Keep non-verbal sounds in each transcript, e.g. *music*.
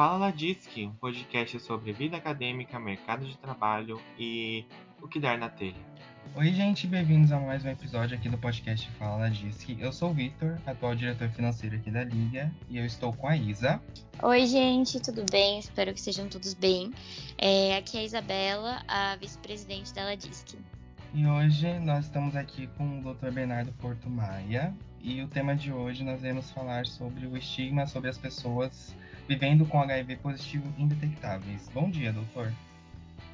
Fala Disque, um podcast sobre vida acadêmica, mercado de trabalho e o que der na telha. Oi, gente, bem-vindos a mais um episódio aqui do podcast Fala Disque. Eu sou o Victor, atual diretor financeiro aqui da Liga, e eu estou com a Isa. Oi, gente, tudo bem? Espero que estejam todos bem. É, aqui é a Isabela, a vice-presidente da Disque. E hoje nós estamos aqui com o Dr. Bernardo Porto Maia, e o tema de hoje nós iremos falar sobre o estigma sobre as pessoas vivendo com HIV positivo indetectáveis. Bom dia, doutor.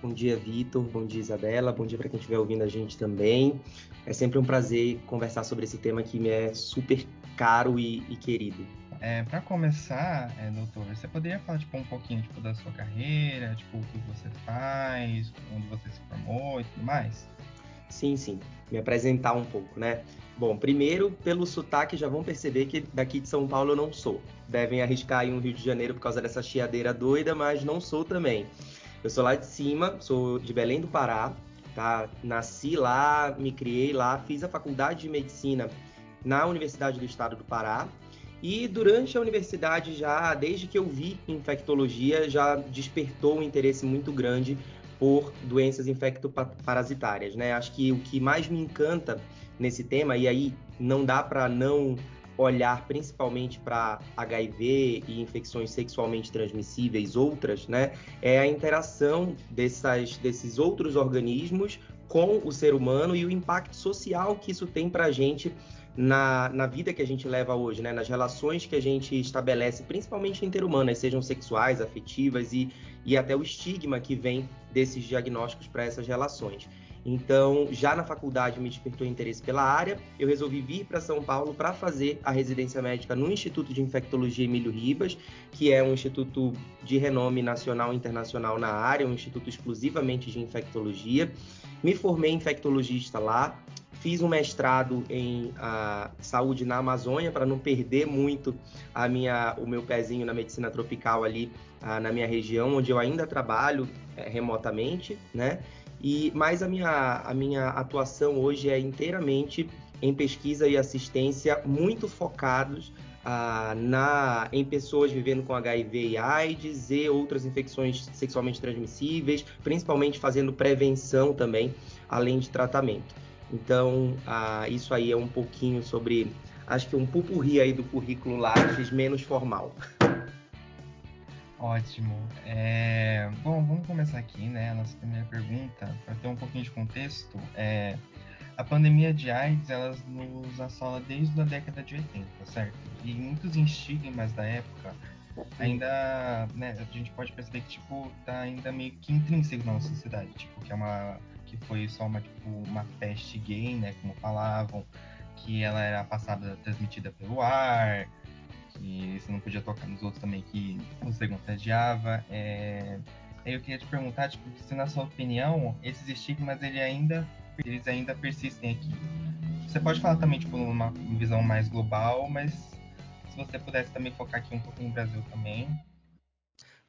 Bom dia, Vitor. Bom dia, Isabela. Bom dia para quem estiver ouvindo a gente também. É sempre um prazer conversar sobre esse tema que me é super caro e, e querido. É, para começar, é, doutor, você poderia falar tipo, um pouquinho tipo, da sua carreira, tipo, o que você faz, onde você se formou e tudo mais? Sim, sim. Me apresentar um pouco, né? Bom, primeiro, pelo sotaque, já vão perceber que daqui de São Paulo eu não sou. Devem arriscar aí um Rio de Janeiro por causa dessa chiadeira doida, mas não sou também. Eu sou lá de cima, sou de Belém do Pará, tá? Nasci lá, me criei lá, fiz a faculdade de medicina na Universidade do Estado do Pará. E durante a universidade, já desde que eu vi infectologia, já despertou um interesse muito grande por doenças infectoparasitárias, né? Acho que o que mais me encanta nesse tema, e aí não dá para não olhar principalmente para HIV e infecções sexualmente transmissíveis, outras, né? É a interação dessas, desses outros organismos com o ser humano e o impacto social que isso tem para a gente na, na vida que a gente leva hoje, né? Nas relações que a gente estabelece, principalmente interhumanas, sejam sexuais, afetivas e, e até o estigma que vem desses diagnósticos para essas relações. Então, já na faculdade me despertou interesse pela área. Eu resolvi vir para São Paulo para fazer a residência médica no Instituto de Infectologia Emílio Ribas, que é um instituto de renome nacional e internacional na área, um instituto exclusivamente de infectologia. Me formei infectologista lá, fiz um mestrado em uh, saúde na Amazônia para não perder muito a minha, o meu pezinho na medicina tropical ali uh, na minha região, onde eu ainda trabalho uh, remotamente, né? E mais a minha, a minha atuação hoje é inteiramente em pesquisa e assistência muito focados ah, na, em pessoas vivendo com HIV e AIDS e outras infecções sexualmente transmissíveis, principalmente fazendo prevenção também, além de tratamento. Então, ah, isso aí é um pouquinho sobre, acho que um pupurri aí do currículo Lages menos formal. Ótimo. É... Bom, vamos começar aqui, né? A nossa primeira pergunta, para ter um pouquinho de contexto. É... A pandemia de AIDS, ela nos assola desde a década de 80, certo? E muitos estigmas da época ainda, né, a gente pode perceber que, tipo, tá ainda meio que intrínseco na nossa sociedade, tipo, que é uma, que foi só uma, tipo, uma peste gay, né, como falavam, que ela era passada, transmitida pelo ar, que você não podia tocar nos outros também, que você contagiava. É... Eu queria te perguntar, tipo, se na sua opinião, esses estigmas ele ainda, eles ainda persistem aqui. Você pode falar também, tipo, numa visão mais global, mas se você pudesse também focar aqui um pouquinho no Brasil também.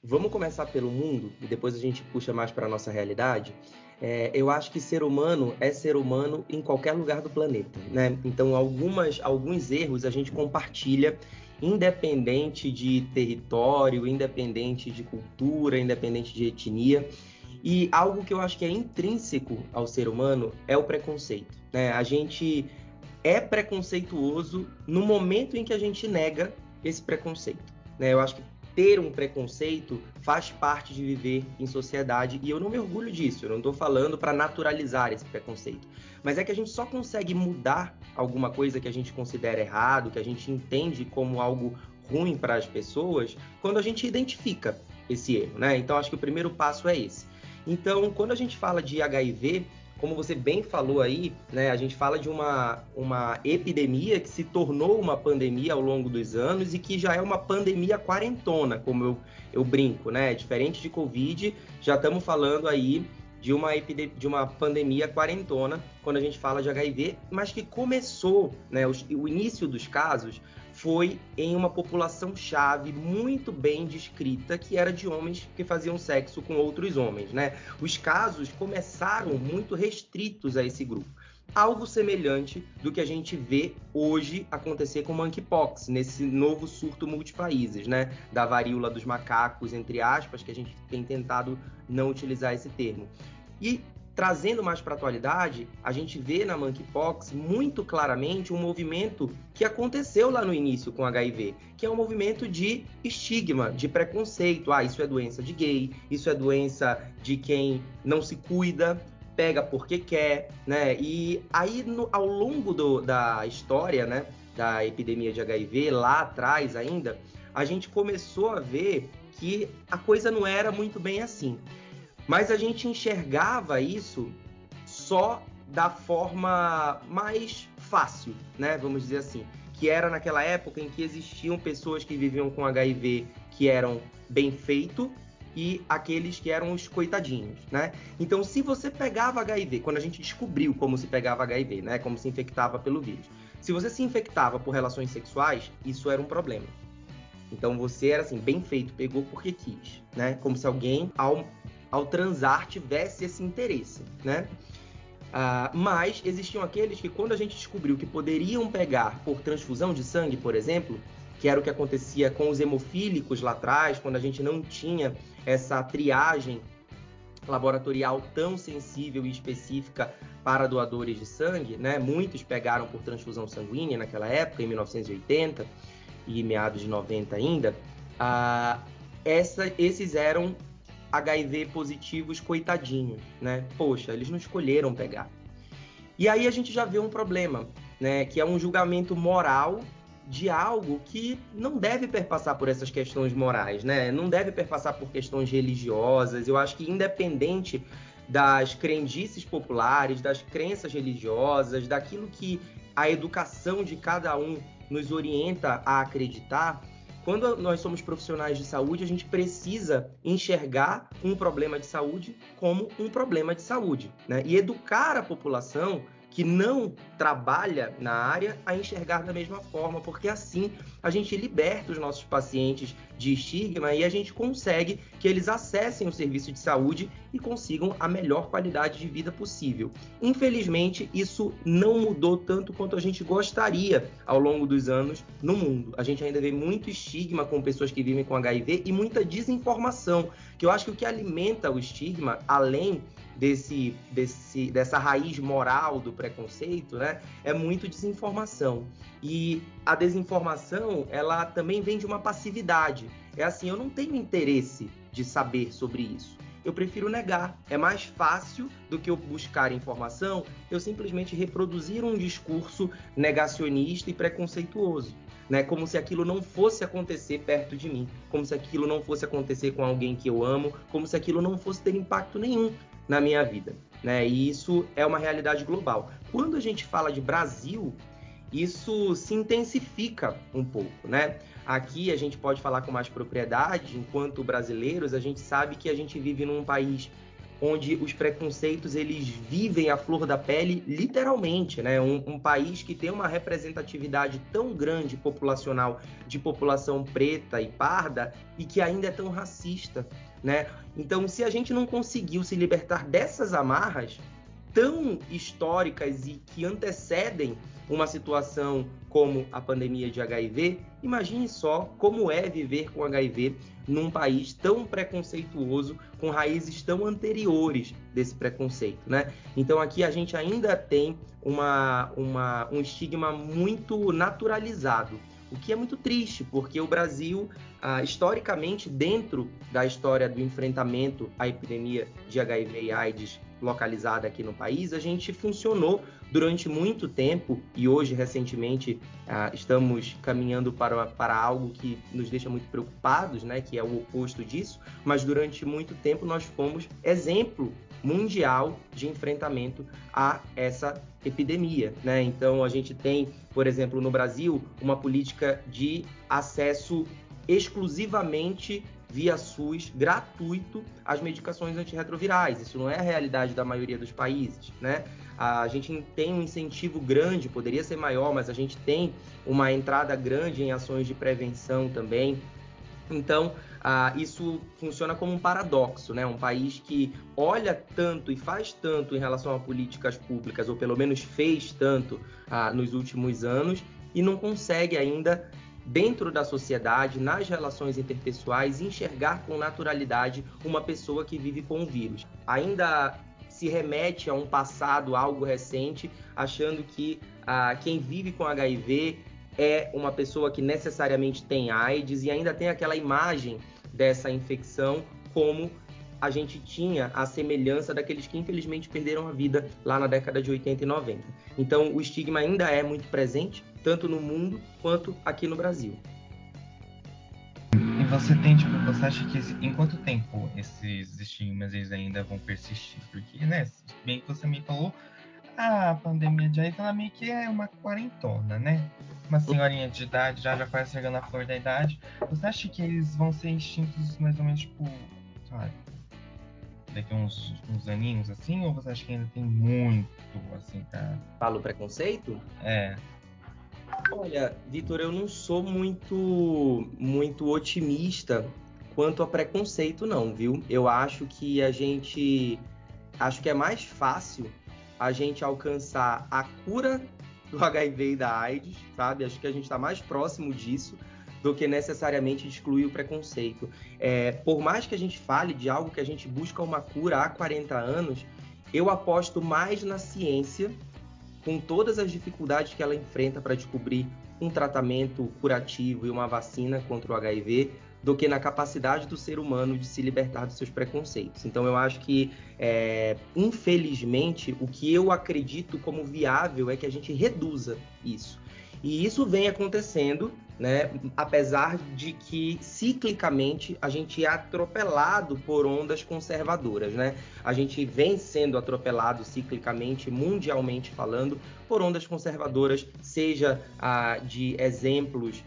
Vamos começar pelo mundo e depois a gente puxa mais para a nossa realidade. É, eu acho que ser humano é ser humano em qualquer lugar do planeta, né? Então, algumas, alguns erros a gente compartilha independente de território, independente de cultura, independente de etnia. E algo que eu acho que é intrínseco ao ser humano é o preconceito. Né? A gente é preconceituoso no momento em que a gente nega esse preconceito. Né? Eu acho que ter um preconceito faz parte de viver em sociedade e eu não me orgulho disso. Eu não estou falando para naturalizar esse preconceito, mas é que a gente só consegue mudar alguma coisa que a gente considera errado, que a gente entende como algo ruim para as pessoas, quando a gente identifica esse erro, né? Então acho que o primeiro passo é esse. Então, quando a gente fala de HIV, como você bem falou aí, né, a gente fala de uma, uma epidemia que se tornou uma pandemia ao longo dos anos e que já é uma pandemia quarentona, como eu, eu brinco, né? Diferente de Covid, já estamos falando aí de uma, de uma pandemia quarentona quando a gente fala de HIV, mas que começou, né, o, o início dos casos foi em uma população chave muito bem descrita, que era de homens que faziam sexo com outros homens, né? Os casos começaram muito restritos a esse grupo. algo semelhante do que a gente vê hoje acontecer com monkeypox, nesse novo surto multipaíses, né? Da varíola dos macacos, entre aspas, que a gente tem tentado não utilizar esse termo. E trazendo mais para a atualidade, a gente vê na monkeypox muito claramente um movimento que aconteceu lá no início com HIV, que é um movimento de estigma, de preconceito. Ah, isso é doença de gay, isso é doença de quem não se cuida, pega porque quer, né? E aí, no, ao longo do, da história, né, da epidemia de HIV, lá atrás ainda, a gente começou a ver que a coisa não era muito bem assim. Mas a gente enxergava isso só da forma mais fácil, né? Vamos dizer assim. Que era naquela época em que existiam pessoas que viviam com HIV que eram bem feito e aqueles que eram os coitadinhos, né? Então, se você pegava HIV, quando a gente descobriu como se pegava HIV, né? Como se infectava pelo vírus. Se você se infectava por relações sexuais, isso era um problema. Então você era assim, bem feito, pegou porque quis, né? Como se alguém, ao ao transar tivesse esse interesse, né? Ah, mas existiam aqueles que, quando a gente descobriu que poderiam pegar por transfusão de sangue, por exemplo, que era o que acontecia com os hemofílicos lá atrás, quando a gente não tinha essa triagem laboratorial tão sensível e específica para doadores de sangue, né? Muitos pegaram por transfusão sanguínea naquela época, em 1980 e meados de 90 ainda. Ah, essa, esses eram HIV positivos coitadinhos, né? Poxa, eles não escolheram pegar. E aí a gente já vê um problema, né? Que é um julgamento moral de algo que não deve perpassar por essas questões morais, né? Não deve perpassar por questões religiosas. Eu acho que independente das crendices populares, das crenças religiosas, daquilo que a educação de cada um nos orienta a acreditar, quando nós somos profissionais de saúde, a gente precisa enxergar um problema de saúde como um problema de saúde, né? E educar a população que não trabalha na área a enxergar da mesma forma, porque assim a gente liberta os nossos pacientes de estigma e a gente consegue que eles acessem o serviço de saúde e consigam a melhor qualidade de vida possível. Infelizmente, isso não mudou tanto quanto a gente gostaria ao longo dos anos no mundo. A gente ainda vê muito estigma com pessoas que vivem com HIV e muita desinformação, que eu acho que o que alimenta o estigma, além desse, desse, dessa raiz moral do preconceito, né, é muito desinformação. E a desinformação, ela também vem de uma passividade. É assim, eu não tenho interesse de saber sobre isso. Eu prefiro negar. É mais fácil do que eu buscar informação, eu simplesmente reproduzir um discurso negacionista e preconceituoso. Né, como se aquilo não fosse acontecer perto de mim, como se aquilo não fosse acontecer com alguém que eu amo, como se aquilo não fosse ter impacto nenhum na minha vida. Né? E isso é uma realidade global. Quando a gente fala de Brasil, isso se intensifica um pouco, né? Aqui a gente pode falar com mais propriedade, enquanto brasileiros, a gente sabe que a gente vive num país onde os preconceitos eles vivem à flor da pele, literalmente, né? Um, um, país que tem uma representatividade tão grande populacional de população preta e parda e que ainda é tão racista, né? Então, se a gente não conseguiu se libertar dessas amarras tão históricas e que antecedem uma situação como a pandemia de HIV, imagine só como é viver com HIV num país tão preconceituoso, com raízes tão anteriores desse preconceito, né? Então aqui a gente ainda tem uma, uma, um estigma muito naturalizado, o que é muito triste, porque o Brasil, ah, historicamente, dentro da história do enfrentamento à epidemia de HIV e AIDS localizada aqui no país, a gente funcionou durante muito tempo e hoje, recentemente, ah, estamos caminhando para, para algo que nos deixa muito preocupados, né, que é o oposto disso, mas durante muito tempo nós fomos exemplo mundial de enfrentamento a essa epidemia, né? Então a gente tem, por exemplo, no Brasil, uma política de acesso exclusivamente via SUS gratuito as medicações antirretrovirais. Isso não é a realidade da maioria dos países, né? A gente tem um incentivo grande, poderia ser maior, mas a gente tem uma entrada grande em ações de prevenção também. Então, ah, isso funciona como um paradoxo, né? Um país que olha tanto e faz tanto em relação a políticas públicas, ou pelo menos fez tanto ah, nos últimos anos, e não consegue ainda dentro da sociedade, nas relações interpessoais, enxergar com naturalidade uma pessoa que vive com o vírus. Ainda se remete a um passado, algo recente, achando que ah, quem vive com HIV é uma pessoa que necessariamente tem AIDS e ainda tem aquela imagem dessa infecção como a gente tinha a semelhança daqueles que infelizmente perderam a vida lá na década de 80 e 90. Então o estigma ainda é muito presente, tanto no mundo quanto aqui no Brasil. E você tem, tipo, você acha que em quanto tempo esses estigmas eles ainda vão persistir? Porque, né, bem que você me falou, a pandemia de AIDS ela meio que é uma quarentona, né? Uma senhorinha de idade, já, já quase chegando à flor da idade. Você acha que eles vão ser extintos mais ou menos, tipo, sabe, daqui uns, uns aninhos assim? Ou você acha que ainda tem muito, assim, pra. Fala o preconceito? É. Olha, Vitor, eu não sou muito, muito otimista quanto a preconceito, não, viu? Eu acho que a gente. Acho que é mais fácil a gente alcançar a cura do HIV e da AIDS, sabe? Acho que a gente está mais próximo disso do que necessariamente excluir o preconceito. É, por mais que a gente fale de algo que a gente busca uma cura há 40 anos, eu aposto mais na ciência, com todas as dificuldades que ela enfrenta para descobrir um tratamento curativo e uma vacina contra o HIV, do que na capacidade do ser humano de se libertar dos seus preconceitos. Então, eu acho que, é, infelizmente, o que eu acredito como viável é que a gente reduza isso. E isso vem acontecendo, né, apesar de que ciclicamente a gente é atropelado por ondas conservadoras, né? A gente vem sendo atropelado ciclicamente, mundialmente falando, por ondas conservadoras, seja ah, de exemplos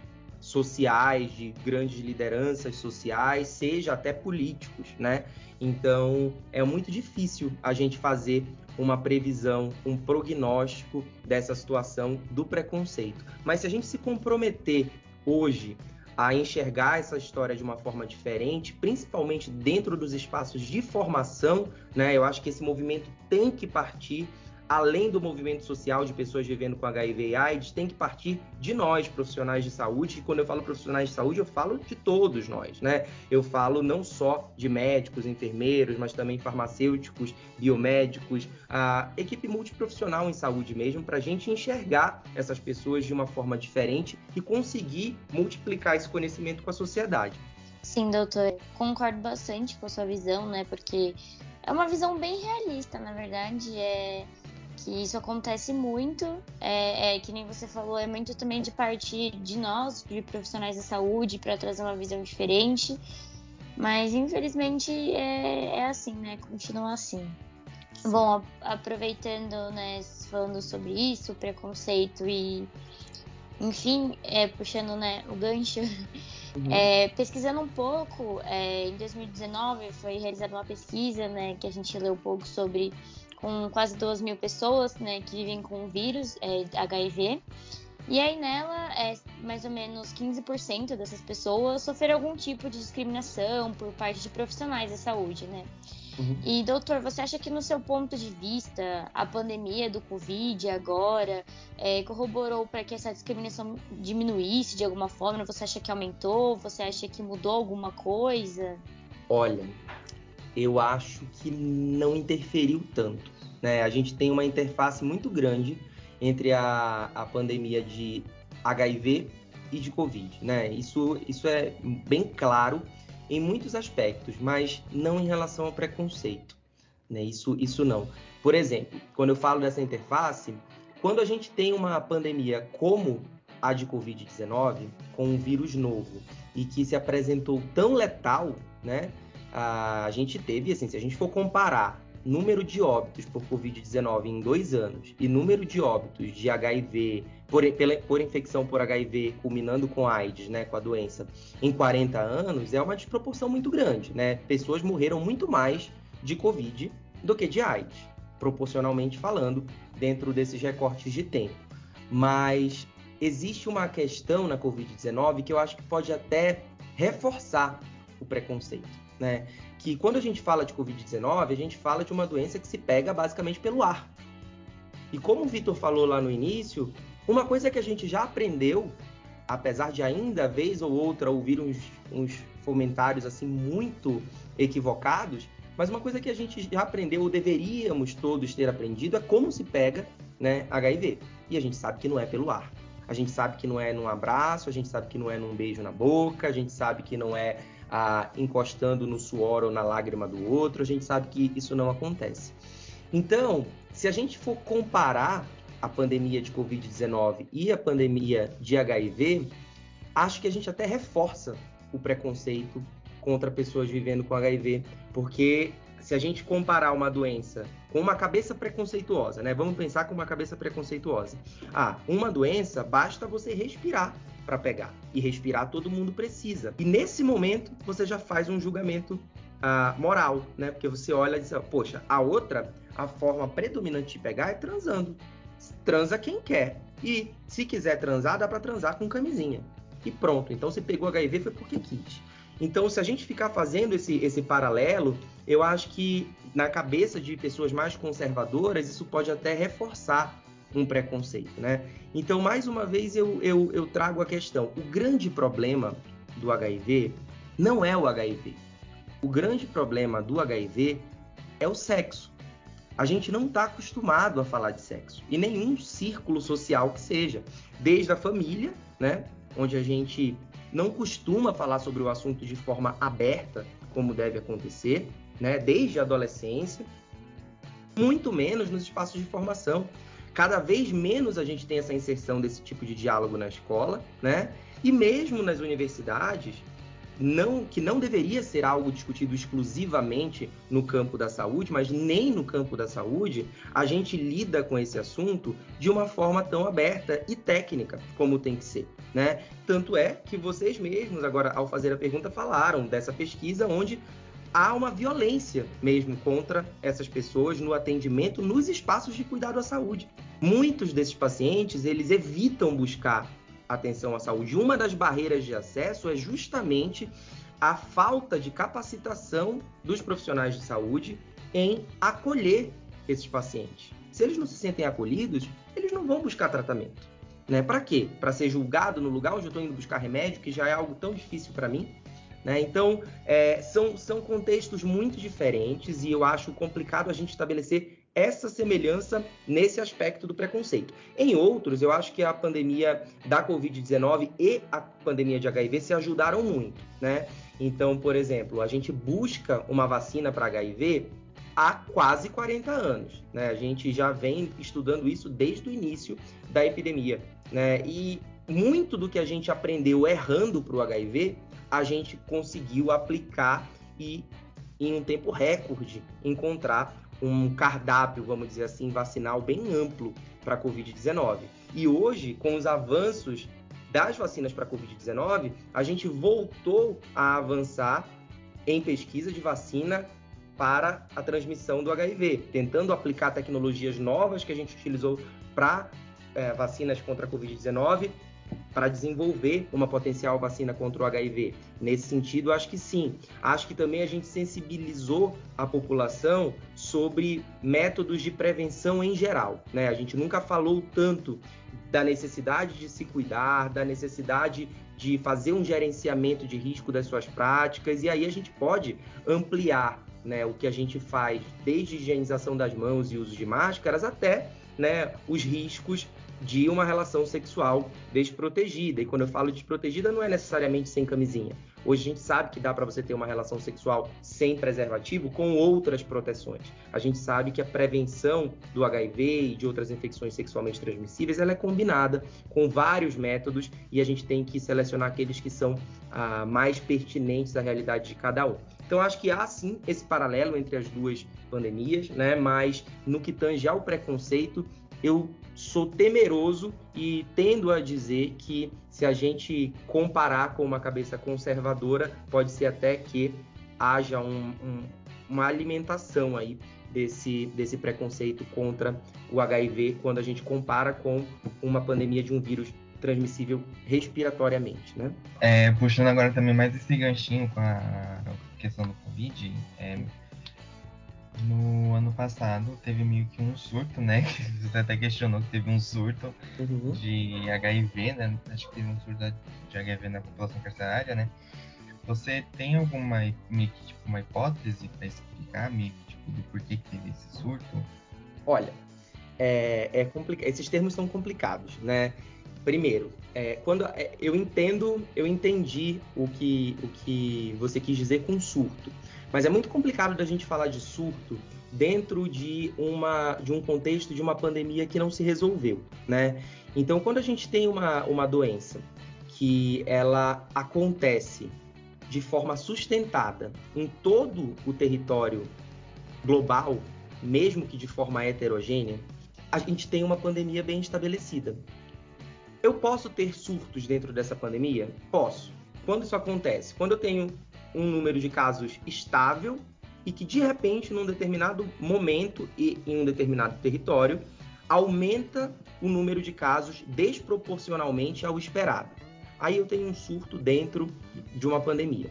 sociais, de grandes lideranças sociais, seja até políticos, né? Então é muito difícil a gente fazer uma previsão, um prognóstico dessa situação do preconceito. Mas se a gente se comprometer hoje a enxergar essa história de uma forma diferente, principalmente dentro dos espaços de formação, né? Eu acho que esse movimento tem que partir além do movimento social de pessoas vivendo com HIV e AIDS, tem que partir de nós, profissionais de saúde. E quando eu falo profissionais de saúde, eu falo de todos nós, né? Eu falo não só de médicos, enfermeiros, mas também farmacêuticos, biomédicos, a equipe multiprofissional em saúde mesmo, para a gente enxergar essas pessoas de uma forma diferente e conseguir multiplicar esse conhecimento com a sociedade. Sim, doutor, concordo bastante com a sua visão, né? Porque é uma visão bem realista, na verdade. É que isso acontece muito, é, é, que nem você falou, é muito também de partir de nós, de profissionais da saúde, para trazer uma visão diferente. Mas infelizmente é, é assim, né? Continua assim. Bom, aproveitando, né, falando sobre isso, preconceito e, enfim, é, puxando né, o gancho, uhum. é, pesquisando um pouco, é, em 2019 foi realizada uma pesquisa, né, que a gente leu um pouco sobre com quase 2 mil pessoas né, que vivem com o vírus é, HIV. E aí nela, é, mais ou menos 15% dessas pessoas sofreram algum tipo de discriminação por parte de profissionais da saúde, né? Uhum. E doutor, você acha que no seu ponto de vista a pandemia do Covid agora é, corroborou para que essa discriminação diminuísse de alguma forma? Você acha que aumentou? Você acha que mudou alguma coisa? Olha, eu acho que não interferiu tanto. Né? A gente tem uma interface muito grande entre a, a pandemia de HIV e de Covid. Né? Isso, isso é bem claro em muitos aspectos, mas não em relação ao preconceito. Né? Isso, isso não. Por exemplo, quando eu falo dessa interface, quando a gente tem uma pandemia como a de Covid-19, com um vírus novo e que se apresentou tão letal, né? A gente teve, assim, se a gente for comparar número de óbitos por Covid-19 em dois anos e número de óbitos de HIV, por, pela, por infecção por HIV, culminando com AIDS, né, com a doença, em 40 anos, é uma desproporção muito grande, né? Pessoas morreram muito mais de Covid do que de AIDS, proporcionalmente falando, dentro desses recortes de tempo. Mas existe uma questão na Covid-19 que eu acho que pode até reforçar o preconceito, né? Que quando a gente fala de Covid-19, a gente fala de uma doença que se pega basicamente pelo ar. E como o Vitor falou lá no início, uma coisa que a gente já aprendeu, apesar de ainda vez ou outra ouvir uns, uns comentários assim muito equivocados, mas uma coisa que a gente já aprendeu, ou deveríamos todos ter aprendido, é como se pega né, HIV. E a gente sabe que não é pelo ar. A gente sabe que não é num abraço, a gente sabe que não é num beijo na boca, a gente sabe que não é ah, encostando no suor ou na lágrima do outro, a gente sabe que isso não acontece. Então, se a gente for comparar a pandemia de Covid-19 e a pandemia de HIV, acho que a gente até reforça o preconceito contra pessoas vivendo com HIV, porque se a gente comparar uma doença com uma cabeça preconceituosa, né? Vamos pensar com uma cabeça preconceituosa. Ah, uma doença basta você respirar para pegar. E respirar todo mundo precisa. E nesse momento você já faz um julgamento ah, moral, né? Porque você olha e diz, poxa, a outra, a forma predominante de pegar é transando. Transa quem quer. E se quiser transar, dá para transar com camisinha. E pronto. Então se pegou HIV foi porque quis. Então, se a gente ficar fazendo esse, esse paralelo, eu acho que na cabeça de pessoas mais conservadoras, isso pode até reforçar um preconceito, né? Então, mais uma vez, eu, eu, eu trago a questão. O grande problema do HIV não é o HIV. O grande problema do HIV é o sexo. A gente não está acostumado a falar de sexo. E nenhum círculo social que seja. Desde a família, né? Onde a gente não costuma falar sobre o assunto de forma aberta, como deve acontecer, né? Desde a adolescência, muito menos nos espaços de formação. Cada vez menos a gente tem essa inserção desse tipo de diálogo na escola, né? E mesmo nas universidades, não, que não deveria ser algo discutido exclusivamente no campo da saúde, mas nem no campo da saúde, a gente lida com esse assunto de uma forma tão aberta e técnica como tem que ser, né? Tanto é que vocês mesmos, agora, ao fazer a pergunta, falaram dessa pesquisa onde há uma violência mesmo contra essas pessoas no atendimento nos espaços de cuidado à saúde. Muitos desses pacientes, eles evitam buscar atenção à saúde. Uma das barreiras de acesso é justamente a falta de capacitação dos profissionais de saúde em acolher esses pacientes. Se eles não se sentem acolhidos, eles não vão buscar tratamento. Né? Para quê? Para ser julgado no lugar onde eu estou indo buscar remédio, que já é algo tão difícil para mim. Né? Então, é, são, são contextos muito diferentes e eu acho complicado a gente estabelecer essa semelhança nesse aspecto do preconceito. Em outros, eu acho que a pandemia da Covid-19 e a pandemia de HIV se ajudaram muito, né? Então, por exemplo, a gente busca uma vacina para HIV há quase 40 anos, né? A gente já vem estudando isso desde o início da epidemia, né? E muito do que a gente aprendeu errando para o HIV, a gente conseguiu aplicar e em um tempo recorde encontrar um cardápio, vamos dizer assim, vacinal bem amplo para a Covid-19. E hoje, com os avanços das vacinas para a Covid-19, a gente voltou a avançar em pesquisa de vacina para a transmissão do HIV, tentando aplicar tecnologias novas que a gente utilizou para é, vacinas contra a Covid-19 para desenvolver uma potencial vacina contra o HIV. Nesse sentido, acho que sim. Acho que também a gente sensibilizou a população sobre métodos de prevenção em geral. Né? A gente nunca falou tanto da necessidade de se cuidar, da necessidade de fazer um gerenciamento de risco das suas práticas, e aí a gente pode ampliar né, o que a gente faz, desde higienização das mãos e uso de máscaras até né, os riscos de uma relação sexual desprotegida. E quando eu falo desprotegida, não é necessariamente sem camisinha. Hoje a gente sabe que dá para você ter uma relação sexual sem preservativo com outras proteções. A gente sabe que a prevenção do HIV e de outras infecções sexualmente transmissíveis ela é combinada com vários métodos e a gente tem que selecionar aqueles que são ah, mais pertinentes à realidade de cada um. Então acho que há sim esse paralelo entre as duas pandemias, né? Mas no que tange ao preconceito, eu sou temeroso e tendo a dizer que se a gente comparar com uma cabeça conservadora, pode ser até que haja um, um, uma alimentação aí desse, desse preconceito contra o HIV quando a gente compara com uma pandemia de um vírus transmissível respiratoriamente, né? É, puxando agora também mais esse ganchinho com a questão do Covid, é, no ano passado teve meio que um surto, né? *laughs* Você até questionou que teve um surto uhum. de HIV, né? Acho que teve um surto de HIV na população carcerária, né? Você tem alguma meio que, tipo, uma hipótese para explicar meio que, tipo, do porquê que teve esse surto? Olha, é, é complicado. Esses termos são complicados, né? Primeiro, é, quando é, eu entendo, eu entendi o que, o que você quis dizer com surto, mas é muito complicado da gente falar de surto dentro de, uma, de um contexto de uma pandemia que não se resolveu, né? Então, quando a gente tem uma, uma doença que ela acontece de forma sustentada em todo o território global, mesmo que de forma heterogênea, a gente tem uma pandemia bem estabelecida. Eu posso ter surtos dentro dessa pandemia? Posso. Quando isso acontece? Quando eu tenho um número de casos estável e que de repente, num determinado momento e em um determinado território, aumenta o número de casos desproporcionalmente ao esperado. Aí eu tenho um surto dentro de uma pandemia.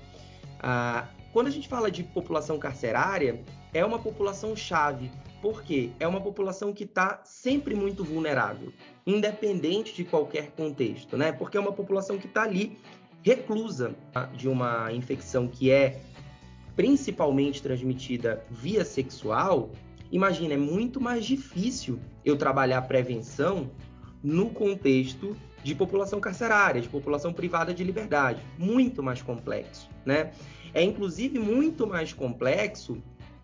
Ah, quando a gente fala de população carcerária, é uma população chave, porque é uma população que está sempre muito vulnerável, independente de qualquer contexto, né? Porque é uma população que está ali reclusa de uma infecção que é principalmente transmitida via sexual. Imagina, é muito mais difícil eu trabalhar prevenção no contexto de população carcerária, de população privada de liberdade, muito mais complexo, né? É inclusive muito mais complexo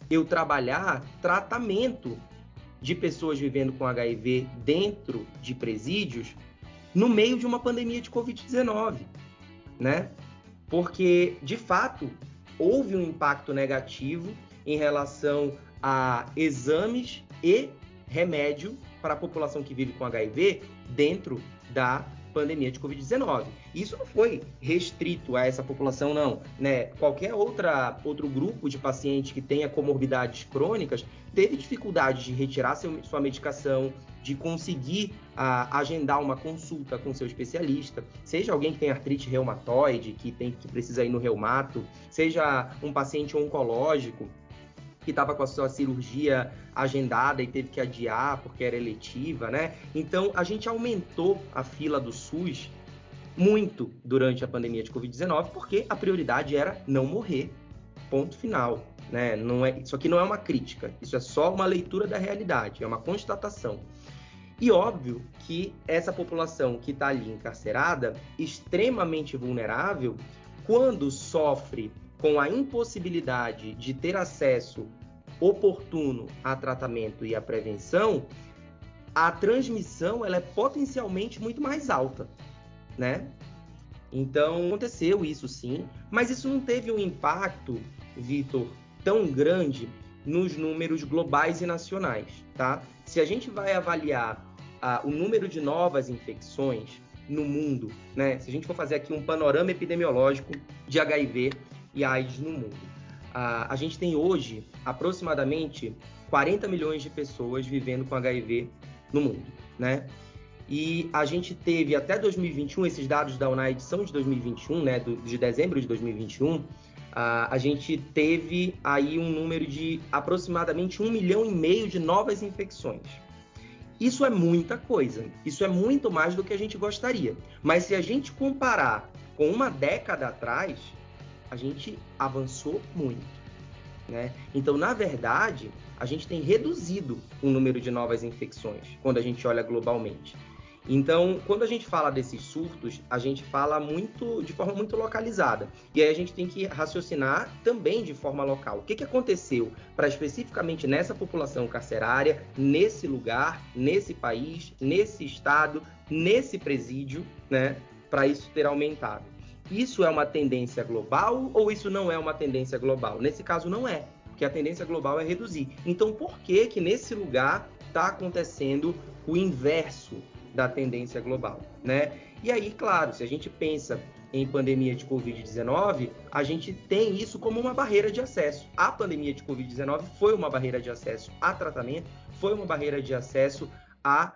eu trabalhar tratamento de pessoas vivendo com HIV dentro de presídios no meio de uma pandemia de Covid-19, né? Porque, de fato, houve um impacto negativo em relação a exames e remédio para a população que vive com HIV dentro da pandemia de Covid-19. Isso não foi restrito a essa população, não. Né? Qualquer outra, outro grupo de pacientes que tenha comorbidades crônicas teve dificuldade de retirar seu, sua medicação, de conseguir a, agendar uma consulta com seu especialista, seja alguém que tem artrite reumatoide, que, tem, que precisa ir no reumato, seja um paciente oncológico que estava com a sua cirurgia agendada e teve que adiar porque era eletiva, né? Então a gente aumentou a fila do SUS muito durante a pandemia de Covid-19 porque a prioridade era não morrer. Ponto final. Né? Não é, isso aqui não é uma crítica, isso é só uma leitura da realidade, é uma constatação. E óbvio que essa população que está ali encarcerada, extremamente vulnerável, quando sofre com a impossibilidade de ter acesso oportuno a tratamento e a prevenção, a transmissão ela é potencialmente muito mais alta, né? Então aconteceu isso sim, mas isso não teve um impacto, Vitor, tão grande nos números globais e nacionais, tá? Se a gente vai avaliar ah, o número de novas infecções no mundo, né? Se a gente for fazer aqui um panorama epidemiológico de HIV e AIDS no mundo. A, a gente tem hoje aproximadamente 40 milhões de pessoas vivendo com HIV no mundo, né? E a gente teve até 2021, esses dados da UNAID são de 2021, né, do, de dezembro de 2021, a, a gente teve aí um número de aproximadamente um milhão e meio de novas infecções. Isso é muita coisa, isso é muito mais do que a gente gostaria. Mas se a gente comparar com uma década atrás, a gente avançou muito. Né? Então, na verdade, a gente tem reduzido o número de novas infecções quando a gente olha globalmente. Então, quando a gente fala desses surtos, a gente fala muito de forma muito localizada. E aí a gente tem que raciocinar também de forma local. O que, que aconteceu para especificamente nessa população carcerária, nesse lugar, nesse país, nesse estado, nesse presídio, né, para isso ter aumentado? Isso é uma tendência global ou isso não é uma tendência global? Nesse caso, não é, porque a tendência global é reduzir. Então, por que que nesse lugar está acontecendo o inverso da tendência global, né? E aí, claro, se a gente pensa em pandemia de Covid-19, a gente tem isso como uma barreira de acesso. A pandemia de Covid-19 foi uma barreira de acesso a tratamento, foi uma barreira de acesso a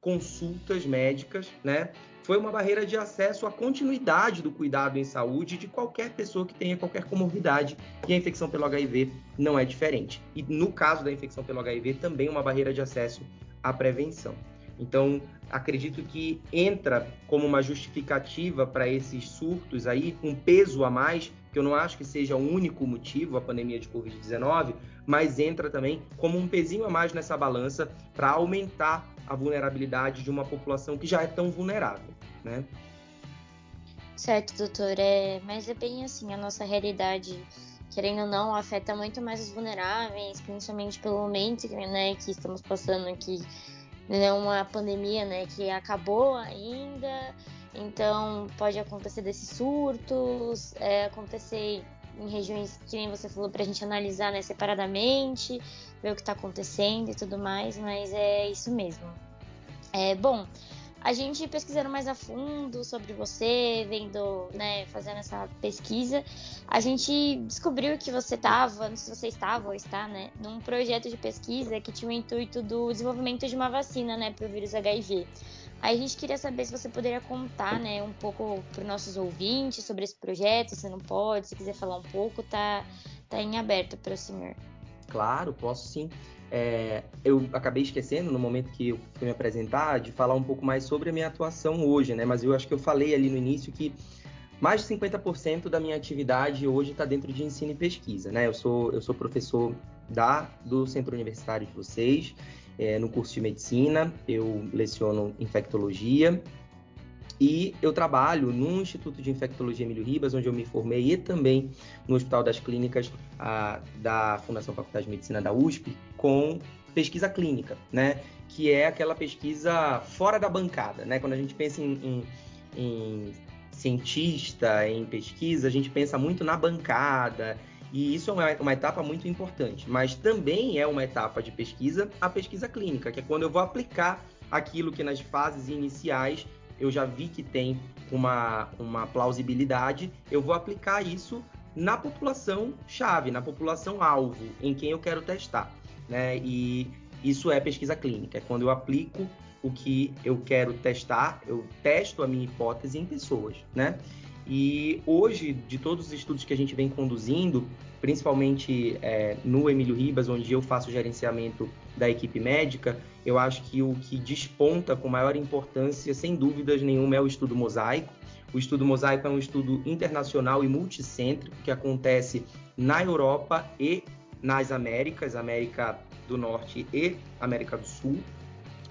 consultas médicas, né? Foi uma barreira de acesso à continuidade do cuidado em saúde de qualquer pessoa que tenha qualquer comorbidade, e a infecção pelo HIV não é diferente. E no caso da infecção pelo HIV, também uma barreira de acesso à prevenção. Então, acredito que entra como uma justificativa para esses surtos aí, um peso a mais, que eu não acho que seja o único motivo, a pandemia de Covid-19, mas entra também como um pezinho a mais nessa balança para aumentar a vulnerabilidade de uma população que já é tão vulnerável, né? Certo, doutor. É, mas é bem assim, a nossa realidade, querendo ou não, afeta muito mais os vulneráveis, principalmente pelo momento né, que estamos passando aqui, né, uma pandemia né, que acabou ainda, então pode acontecer desses surtos, é, acontecer em regiões que nem você falou para a gente analisar né, separadamente, ver o que está acontecendo e tudo mais, mas é isso mesmo. É, bom, a gente pesquisando mais a fundo sobre você, vendo, né, fazendo essa pesquisa, a gente descobriu que você estava, não sei se você estava ou está, né, num projeto de pesquisa que tinha o intuito do desenvolvimento de uma vacina, né, para o vírus HIV. Aí a gente queria saber se você poderia contar, né, um pouco para os nossos ouvintes sobre esse projeto, se não pode, se quiser falar um pouco, tá, tá em aberto para o senhor. Claro, posso sim. É, eu acabei esquecendo no momento que eu fui me apresentar de falar um pouco mais sobre a minha atuação hoje, né? Mas eu acho que eu falei ali no início que mais de 50% da minha atividade hoje está dentro de ensino e pesquisa, né? Eu sou, eu sou professor da do centro universitário de vocês é, no curso de medicina, eu leciono infectologia e eu trabalho no Instituto de Infectologia Emílio Ribas, onde eu me formei, e também no Hospital das Clínicas a, da Fundação Faculdade de Medicina da USP, com pesquisa clínica, né? Que é aquela pesquisa fora da bancada, né? Quando a gente pensa em, em, em cientista, em pesquisa, a gente pensa muito na bancada, e isso é uma, uma, etapa muito importante, mas também é uma etapa de pesquisa, a pesquisa clínica, que é quando eu vou aplicar aquilo que nas fases iniciais eu já vi que tem uma, uma plausibilidade, eu vou aplicar isso na população chave, na população alvo, em quem eu quero testar. Né? E isso é pesquisa clínica, é quando eu aplico o que eu quero testar, eu testo a minha hipótese em pessoas, né? E hoje, de todos os estudos que a gente vem conduzindo, principalmente é, no Emílio Ribas, onde eu faço o gerenciamento da equipe médica, eu acho que o que desponta com maior importância, sem dúvidas nenhuma, é o estudo mosaico. O estudo mosaico é um estudo internacional e multicêntrico que acontece na Europa e nas Américas, América do Norte e América do Sul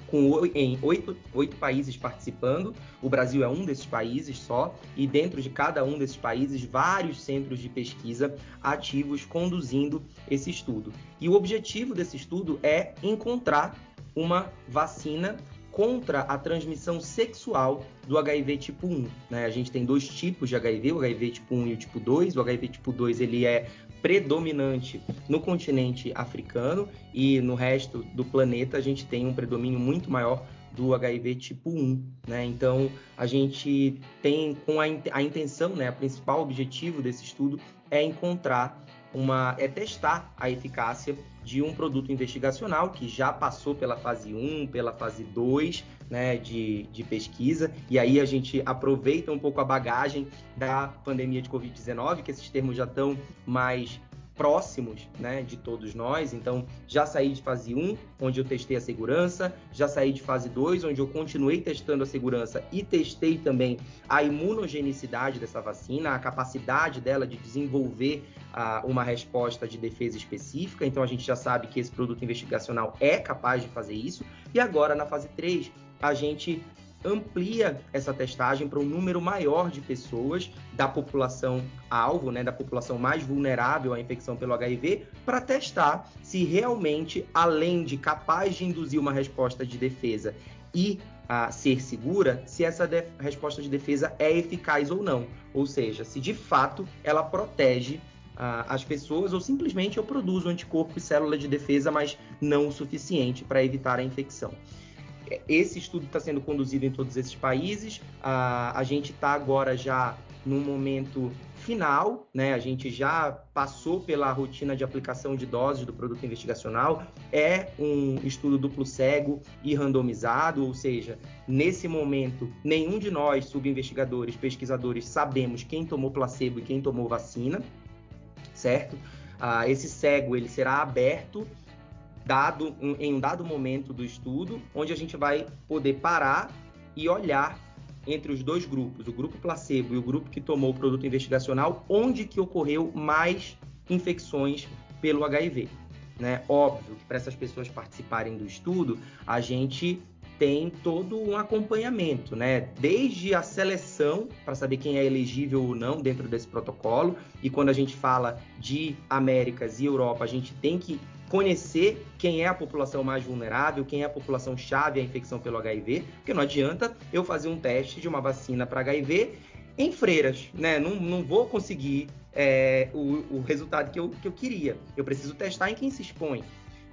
com em oito, oito países participando. O Brasil é um desses países só, e dentro de cada um desses países, vários centros de pesquisa ativos conduzindo esse estudo. E o objetivo desse estudo é encontrar uma vacina contra a transmissão sexual do HIV tipo 1. Né? A gente tem dois tipos de HIV, o HIV tipo 1 e o tipo 2. O HIV tipo 2 ele é predominante no continente africano e no resto do planeta a gente tem um predomínio muito maior do HIV tipo 1, né? Então a gente tem com a, intenção, né, a principal objetivo desse estudo é encontrar uma é testar a eficácia de um produto investigacional que já passou pela fase 1, pela fase 2, né, de, de pesquisa, e aí a gente aproveita um pouco a bagagem da pandemia de Covid-19, que esses termos já estão mais próximos né, de todos nós. Então, já saí de fase 1, onde eu testei a segurança, já saí de fase 2, onde eu continuei testando a segurança e testei também a imunogenicidade dessa vacina, a capacidade dela de desenvolver uh, uma resposta de defesa específica. Então, a gente já sabe que esse produto investigacional é capaz de fazer isso. E agora, na fase 3, a gente amplia essa testagem para um número maior de pessoas da população alvo, né, da população mais vulnerável à infecção pelo HIV, para testar se realmente, além de capaz de induzir uma resposta de defesa e a ser segura, se essa resposta de defesa é eficaz ou não. Ou seja, se de fato ela protege as pessoas ou simplesmente eu produzo anticorpo e célula de defesa, mas não o suficiente para evitar a infecção. Esse estudo está sendo conduzido em todos esses países. A, a gente está agora já num momento final, né? A gente já passou pela rotina de aplicação de doses do produto investigacional, é um estudo duplo cego e randomizado, ou seja, nesse momento, nenhum de nós, subinvestigadores, pesquisadores, sabemos quem tomou placebo e quem tomou vacina, certo? Ah, esse cego ele será aberto dado em um dado momento do estudo, onde a gente vai poder parar e olhar entre os dois grupos, o grupo placebo e o grupo que tomou o produto investigacional, onde que ocorreu mais infecções pelo HIV. Né? Óbvio que para essas pessoas participarem do estudo, a gente tem todo um acompanhamento, né? Desde a seleção para saber quem é elegível ou não dentro desse protocolo. E quando a gente fala de Américas e Europa, a gente tem que conhecer quem é a população mais vulnerável, quem é a população chave à infecção pelo HIV, porque não adianta eu fazer um teste de uma vacina para HIV em freiras, né? Não, não vou conseguir é, o, o, resultado que eu, que eu queria. Eu preciso testar em quem se expõe.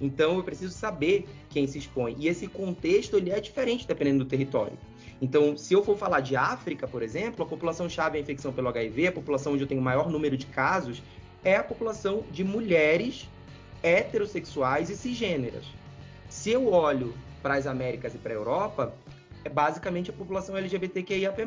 Então eu preciso saber quem se expõe. E esse contexto ele é diferente dependendo do território. Então, se eu for falar de África, por exemplo, a população chave à infecção pelo HIV, a população onde eu tenho maior número de casos, é a população de mulheres heterossexuais e cisgêneras. Se eu olho para as Américas e para a Europa, é basicamente a população LGBTQIAP+,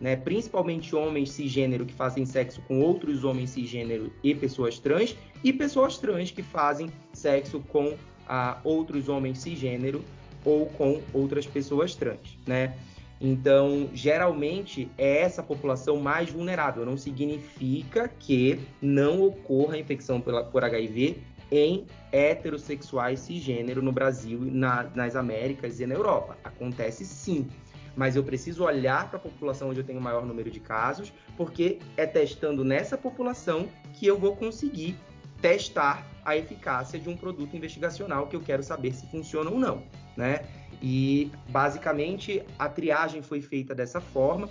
né? principalmente homens cisgênero que fazem sexo com outros homens cisgênero e pessoas trans, e pessoas trans que fazem sexo com ah, outros homens cisgênero ou com outras pessoas trans, né? Então, geralmente é essa população mais vulnerável. Não significa que não ocorra infecção pela, por HIV em heterossexuais cisgênero no Brasil, na, nas Américas e na Europa. Acontece sim, mas eu preciso olhar para a população onde eu tenho o maior número de casos, porque é testando nessa população que eu vou conseguir testar a eficácia de um produto investigacional que eu quero saber se funciona ou não, né? E basicamente a triagem foi feita dessa forma.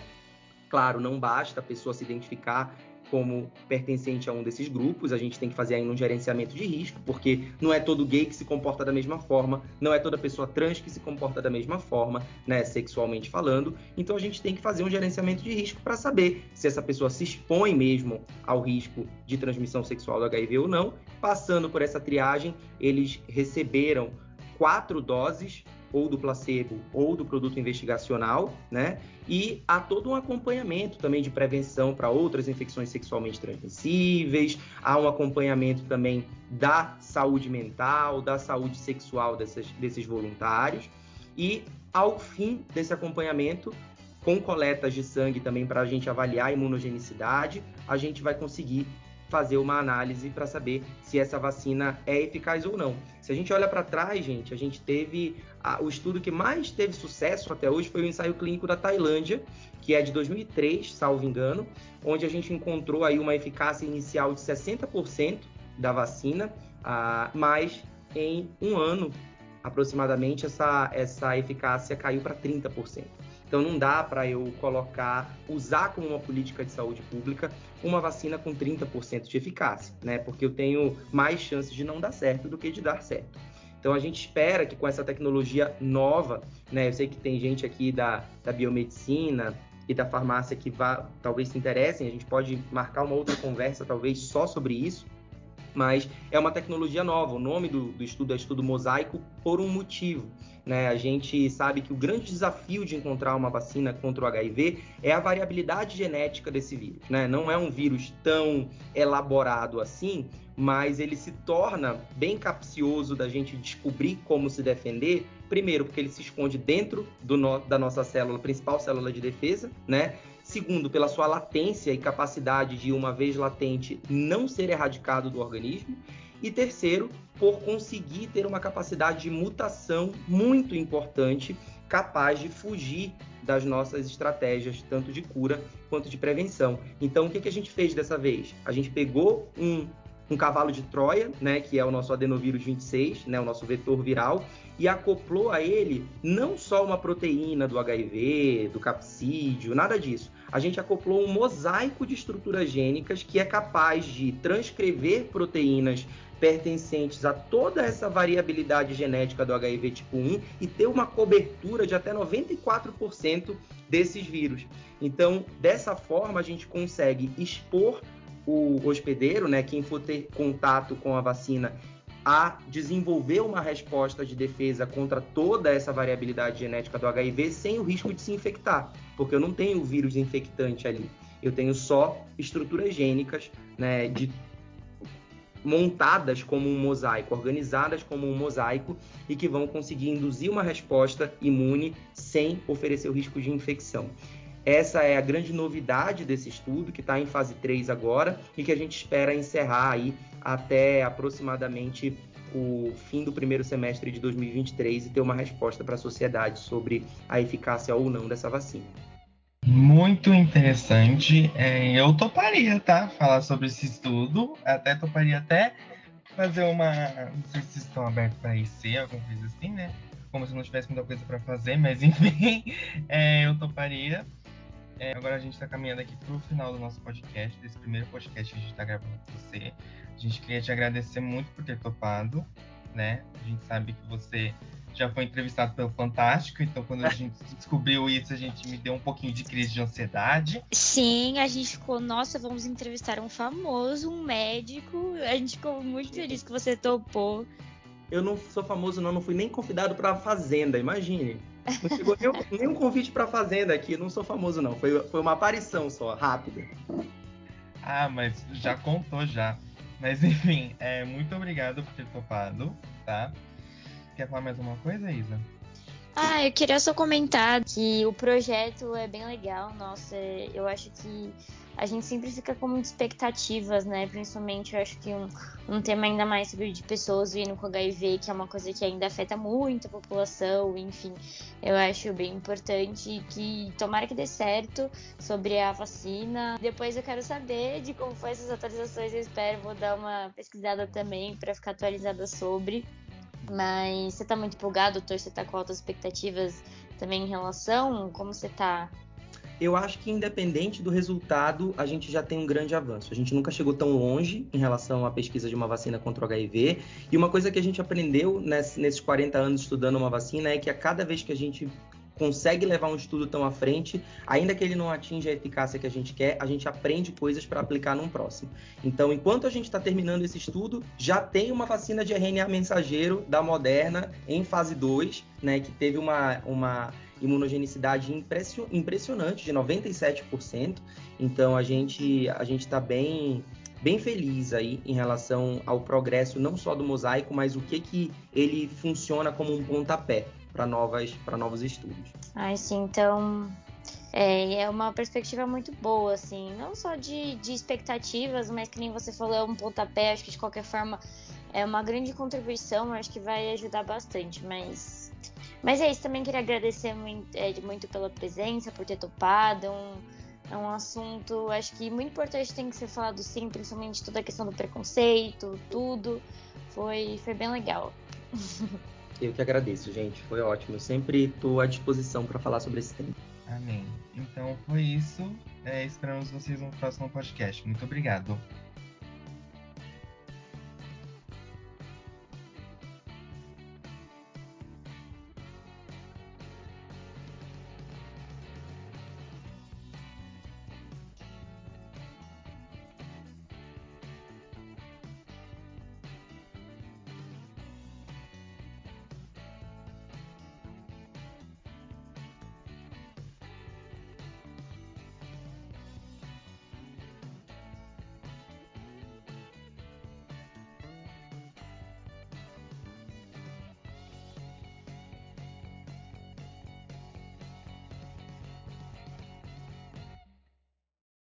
Claro, não basta a pessoa se identificar como pertencente a um desses grupos, a gente tem que fazer ainda um gerenciamento de risco, porque não é todo gay que se comporta da mesma forma, não é toda pessoa trans que se comporta da mesma forma, né, sexualmente falando. Então a gente tem que fazer um gerenciamento de risco para saber se essa pessoa se expõe mesmo ao risco de transmissão sexual do HIV ou não. Passando por essa triagem, eles receberam quatro doses ou do placebo ou do produto investigacional, né? E há todo um acompanhamento também de prevenção para outras infecções sexualmente transmissíveis, há um acompanhamento também da saúde mental, da saúde sexual dessas, desses voluntários. E ao fim desse acompanhamento, com coletas de sangue também para a gente avaliar a imunogenicidade, a gente vai conseguir fazer uma análise para saber se essa vacina é eficaz ou não. Se a gente olha para trás, gente, a gente teve a, o estudo que mais teve sucesso até hoje foi o ensaio clínico da Tailândia, que é de 2003, salvo engano, onde a gente encontrou aí uma eficácia inicial de 60% da vacina, ah, mas em um ano aproximadamente essa, essa eficácia caiu para 30%. Então não dá para eu colocar, usar como uma política de saúde pública uma vacina com 30% de eficácia, né? Porque eu tenho mais chances de não dar certo do que de dar certo. Então a gente espera que com essa tecnologia nova, né? Eu sei que tem gente aqui da, da biomedicina e da farmácia que vá, talvez se interessem, a gente pode marcar uma outra conversa, talvez só sobre isso mas é uma tecnologia nova. O nome do, do estudo é estudo mosaico por um motivo. Né? A gente sabe que o grande desafio de encontrar uma vacina contra o HIV é a variabilidade genética desse vírus. Né? Não é um vírus tão elaborado assim, mas ele se torna bem capcioso da gente descobrir como se defender. Primeiro, porque ele se esconde dentro no, da nossa célula, principal célula de defesa, né? Segundo, pela sua latência e capacidade de, uma vez latente, não ser erradicado do organismo. E terceiro, por conseguir ter uma capacidade de mutação muito importante, capaz de fugir das nossas estratégias, tanto de cura quanto de prevenção. Então, o que, que a gente fez dessa vez? A gente pegou um, um cavalo de Troia, né, que é o nosso adenovírus 26, né, o nosso vetor viral, e acoplou a ele não só uma proteína do HIV, do capsídeo, nada disso. A gente acoplou um mosaico de estruturas gênicas que é capaz de transcrever proteínas pertencentes a toda essa variabilidade genética do HIV tipo 1 e ter uma cobertura de até 94% desses vírus. Então, dessa forma, a gente consegue expor o hospedeiro, né, quem for ter contato com a vacina, a desenvolver uma resposta de defesa contra toda essa variabilidade genética do HIV sem o risco de se infectar, porque eu não tenho o vírus infectante ali. Eu tenho só estruturas gênicas, né, de montadas como um mosaico, organizadas como um mosaico e que vão conseguir induzir uma resposta imune sem oferecer o risco de infecção. Essa é a grande novidade desse estudo, que está em fase 3 agora, e que a gente espera encerrar aí até aproximadamente o fim do primeiro semestre de 2023 e ter uma resposta para a sociedade sobre a eficácia ou não dessa vacina. Muito interessante. É, eu toparia, tá? Falar sobre esse estudo. Até toparia até fazer uma. Não sei se estão abertos para IC, alguma coisa assim, né? Como se não tivesse muita coisa para fazer, mas *laughs* enfim, é, eu toparia. É, agora a gente está caminhando aqui para o final do nosso podcast, desse primeiro podcast que a gente está gravando com você. A gente queria te agradecer muito por ter topado, né? A gente sabe que você já foi entrevistado pelo Fantástico, então quando a gente *laughs* descobriu isso, a gente me deu um pouquinho de crise de ansiedade. Sim, a gente ficou, nossa, vamos entrevistar um famoso, um médico. A gente ficou muito feliz que você topou. Eu não sou famoso, não, não fui nem convidado para a Fazenda, imagine. Não chegou nenhum, nenhum convite para Fazenda aqui, não sou famoso, não. Foi, foi uma aparição só, rápida. Ah, mas já contou já. Mas enfim, é, muito obrigado por ter topado, tá? Quer falar mais uma coisa, Isa? Ah, eu queria só comentar que o projeto é bem legal. Nossa, eu acho que a gente sempre fica com muitas expectativas, né? Principalmente, eu acho que um, um tema ainda mais sobre de pessoas vindo com HIV, que é uma coisa que ainda afeta muito a população, enfim, eu acho bem importante que tomara que dê certo sobre a vacina. Depois eu quero saber de como foi essas atualizações, eu espero, vou dar uma pesquisada também para ficar atualizada sobre. Mas você tá muito empolgado, doutor? Você tá com altas expectativas também em relação? Como você tá? Eu acho que independente do resultado, a gente já tem um grande avanço. A gente nunca chegou tão longe em relação à pesquisa de uma vacina contra o HIV. E uma coisa que a gente aprendeu nesses 40 anos estudando uma vacina é que a cada vez que a gente consegue levar um estudo tão à frente, ainda que ele não atinja a eficácia que a gente quer, a gente aprende coisas para aplicar num próximo. Então, enquanto a gente está terminando esse estudo, já tem uma vacina de RNA mensageiro da Moderna em fase 2, né, que teve uma, uma imunogenicidade impressionante de 97%. Então, a gente a gente está bem bem feliz aí em relação ao progresso não só do mosaico, mas o que que ele funciona como um pontapé para novas para novos estudos. Ai, sim, então é, é, uma perspectiva muito boa, assim, não só de, de expectativas, mas que nem você falou, é um pontapé, acho que de qualquer forma é uma grande contribuição, acho que vai ajudar bastante, mas mas é isso, também queria agradecer muito, é, muito pela presença, por ter topado, um, é um assunto, acho que muito importante tem que ser falado sim, principalmente toda a questão do preconceito, tudo, foi, foi bem legal. *laughs* Eu que agradeço, gente. Foi ótimo. Eu sempre estou à disposição para falar sobre esse tema. Amém. Então foi isso. É, esperamos vocês no próximo podcast. Muito obrigado.